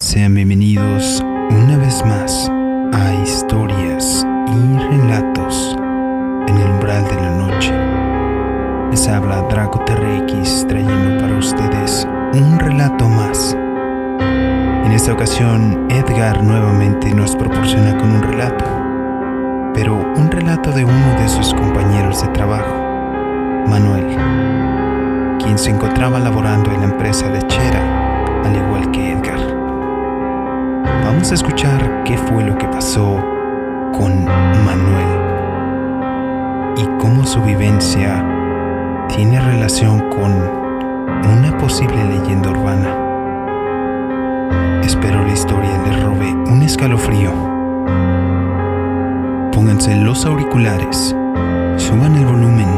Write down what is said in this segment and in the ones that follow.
Sean bienvenidos una vez más a historias y relatos en el umbral de la noche. Les habla Draco TRX trayendo para ustedes un relato más. En esta ocasión, Edgar nuevamente nos proporciona con un relato, pero un relato de uno de sus compañeros de trabajo, Manuel, quien se encontraba laborando en la empresa lechera, al igual que Edgar. Vamos a escuchar qué fue lo que pasó con Manuel y cómo su vivencia tiene relación con una posible leyenda urbana. Espero la historia les robe un escalofrío. Pónganse los auriculares, suban el volumen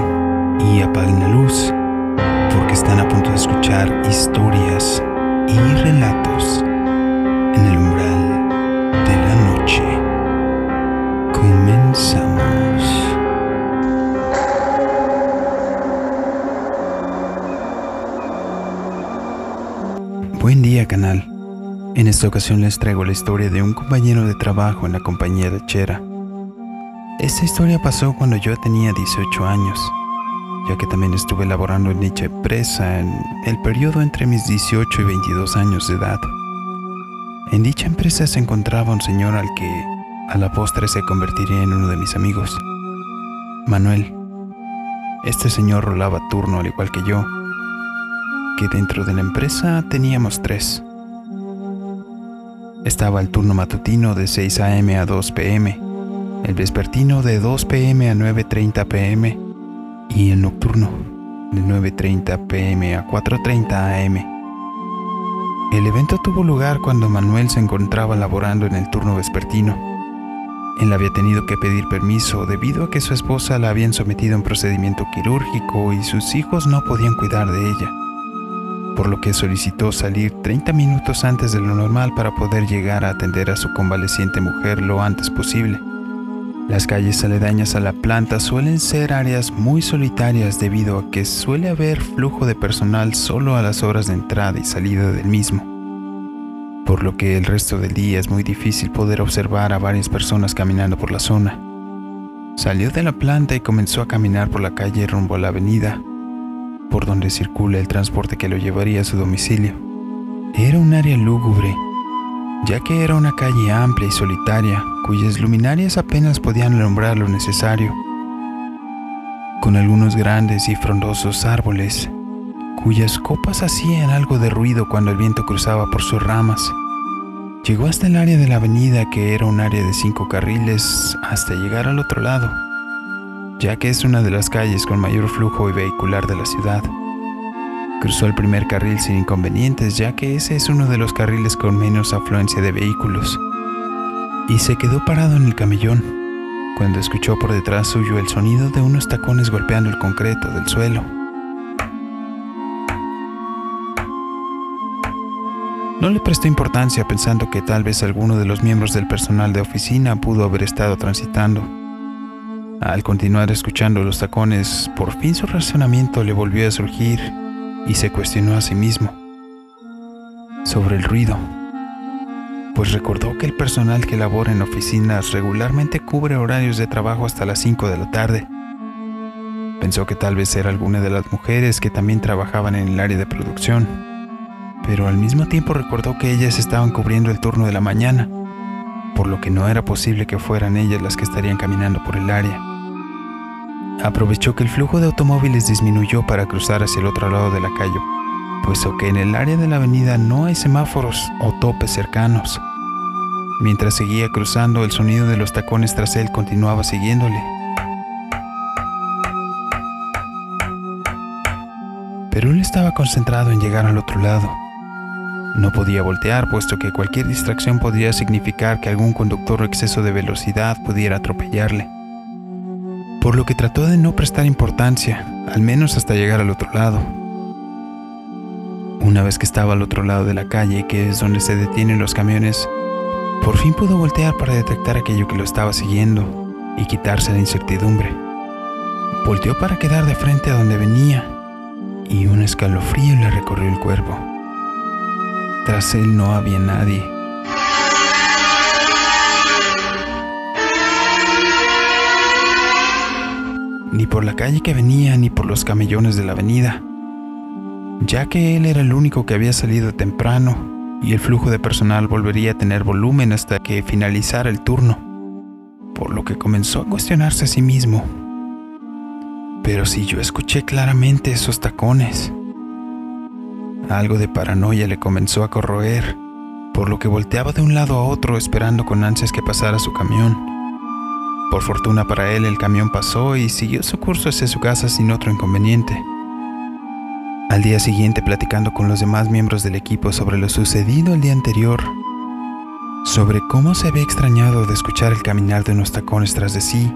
y apaguen la luz, porque están a punto de escuchar historias y relatos en el umbral noche. Comenzamos. Buen día canal. En esta ocasión les traigo la historia de un compañero de trabajo en la compañía de Chera. Esta historia pasó cuando yo tenía 18 años, ya que también estuve laborando en dicha empresa en el periodo entre mis 18 y 22 años de edad. En dicha empresa se encontraba un señor al que a la postre se convertiría en uno de mis amigos, Manuel. Este señor rolaba turno al igual que yo, que dentro de la empresa teníamos tres. Estaba el turno matutino de 6 a.m. a 2 p.m., el vespertino de 2 p.m. a 9.30 p.m. y el nocturno de 9.30 p.m. a 4.30 a.m. El evento tuvo lugar cuando Manuel se encontraba laborando en el turno vespertino. Él había tenido que pedir permiso debido a que su esposa la habían sometido a un procedimiento quirúrgico y sus hijos no podían cuidar de ella por lo que solicitó salir 30 minutos antes de lo normal para poder llegar a atender a su convaleciente mujer lo antes posible. Las calles aledañas a la planta suelen ser áreas muy solitarias debido a que suele haber flujo de personal solo a las horas de entrada y salida del mismo, por lo que el resto del día es muy difícil poder observar a varias personas caminando por la zona. Salió de la planta y comenzó a caminar por la calle rumbo a la avenida, por donde circula el transporte que lo llevaría a su domicilio. Era un área lúgubre, ya que era una calle amplia y solitaria, cuyas luminarias apenas podían alumbrar lo necesario, con algunos grandes y frondosos árboles, cuyas copas hacían algo de ruido cuando el viento cruzaba por sus ramas. Llegó hasta el área de la avenida, que era un área de cinco carriles, hasta llegar al otro lado ya que es una de las calles con mayor flujo vehicular de la ciudad. Cruzó el primer carril sin inconvenientes, ya que ese es uno de los carriles con menos afluencia de vehículos. Y se quedó parado en el camellón, cuando escuchó por detrás suyo el sonido de unos tacones golpeando el concreto del suelo. No le prestó importancia pensando que tal vez alguno de los miembros del personal de oficina pudo haber estado transitando. Al continuar escuchando los tacones, por fin su razonamiento le volvió a surgir y se cuestionó a sí mismo sobre el ruido, pues recordó que el personal que labora en oficinas regularmente cubre horarios de trabajo hasta las 5 de la tarde. Pensó que tal vez era alguna de las mujeres que también trabajaban en el área de producción, pero al mismo tiempo recordó que ellas estaban cubriendo el turno de la mañana, por lo que no era posible que fueran ellas las que estarían caminando por el área aprovechó que el flujo de automóviles disminuyó para cruzar hacia el otro lado de la calle, puesto que en el área de la avenida no hay semáforos o topes cercanos. Mientras seguía cruzando, el sonido de los tacones tras él continuaba siguiéndole. Pero él estaba concentrado en llegar al otro lado. No podía voltear, puesto que cualquier distracción podría significar que algún conductor o exceso de velocidad pudiera atropellarle por lo que trató de no prestar importancia, al menos hasta llegar al otro lado. Una vez que estaba al otro lado de la calle, que es donde se detienen los camiones, por fin pudo voltear para detectar aquello que lo estaba siguiendo y quitarse la incertidumbre. Volteó para quedar de frente a donde venía y un escalofrío le recorrió el cuerpo. Tras él no había nadie. Ni por la calle que venía, ni por los camellones de la avenida, ya que él era el único que había salido temprano y el flujo de personal volvería a tener volumen hasta que finalizara el turno, por lo que comenzó a cuestionarse a sí mismo. Pero si yo escuché claramente esos tacones, algo de paranoia le comenzó a corroer, por lo que volteaba de un lado a otro esperando con ansias que pasara su camión. Por fortuna para él, el camión pasó y siguió su curso hacia su casa sin otro inconveniente. Al día siguiente, platicando con los demás miembros del equipo sobre lo sucedido el día anterior, sobre cómo se había extrañado de escuchar el caminar de unos tacones tras de sí,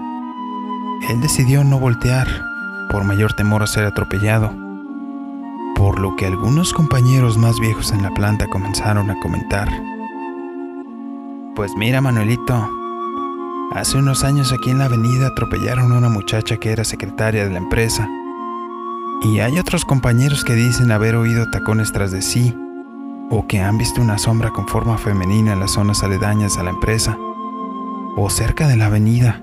él decidió no voltear, por mayor temor a ser atropellado por lo que algunos compañeros más viejos en la planta comenzaron a comentar. Pues mira, Manuelito, hace unos años aquí en la avenida atropellaron a una muchacha que era secretaria de la empresa. Y hay otros compañeros que dicen haber oído tacones tras de sí, o que han visto una sombra con forma femenina en las zonas aledañas a la empresa, o cerca de la avenida.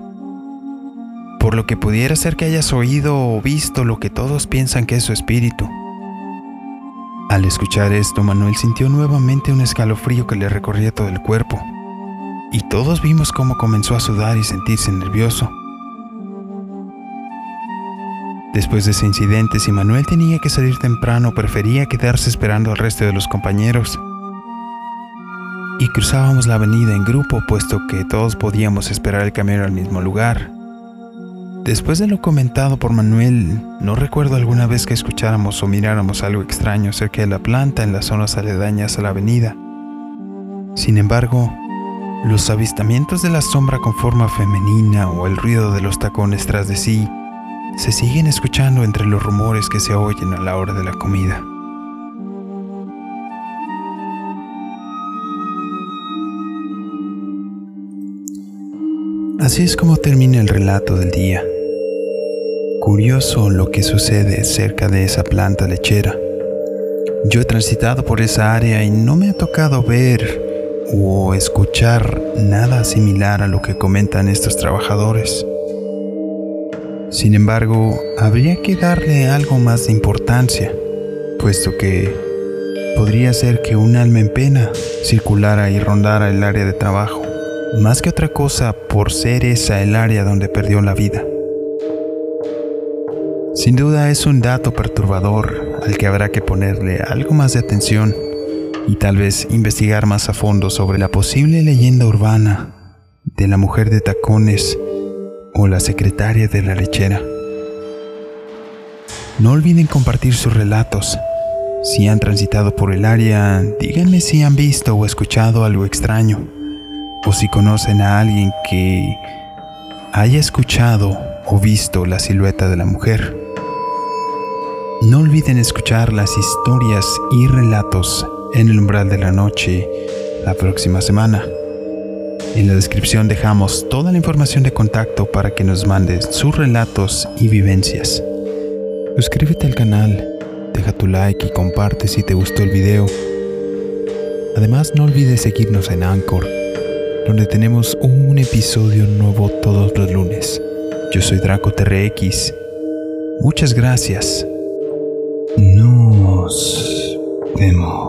Por lo que pudiera ser que hayas oído o visto lo que todos piensan que es su espíritu. Al escuchar esto, Manuel sintió nuevamente un escalofrío que le recorría todo el cuerpo, y todos vimos cómo comenzó a sudar y sentirse nervioso. Después de ese incidente, si Manuel tenía que salir temprano, prefería quedarse esperando al resto de los compañeros. Y cruzábamos la avenida en grupo, puesto que todos podíamos esperar el camión al mismo lugar. Después de lo comentado por Manuel, no recuerdo alguna vez que escucháramos o miráramos algo extraño cerca de la planta en las zonas aledañas a la avenida. Sin embargo, los avistamientos de la sombra con forma femenina o el ruido de los tacones tras de sí se siguen escuchando entre los rumores que se oyen a la hora de la comida. Así es como termina el relato del día. Curioso lo que sucede cerca de esa planta lechera. Yo he transitado por esa área y no me ha tocado ver o escuchar nada similar a lo que comentan estos trabajadores. Sin embargo, habría que darle algo más de importancia, puesto que podría ser que un alma en pena circulara y rondara el área de trabajo, más que otra cosa por ser esa el área donde perdió la vida. Sin duda es un dato perturbador al que habrá que ponerle algo más de atención y tal vez investigar más a fondo sobre la posible leyenda urbana de la mujer de tacones o la secretaria de la lechera. No olviden compartir sus relatos. Si han transitado por el área, díganme si han visto o escuchado algo extraño, o si conocen a alguien que haya escuchado o visto la silueta de la mujer. No olviden escuchar las historias y relatos en el umbral de la noche la próxima semana. En la descripción dejamos toda la información de contacto para que nos mandes sus relatos y vivencias. Suscríbete al canal, deja tu like y comparte si te gustó el video. Además no olvides seguirnos en Anchor, donde tenemos un episodio nuevo todos los lunes. Yo soy Draco TRX. Muchas gracias. Nos vemos.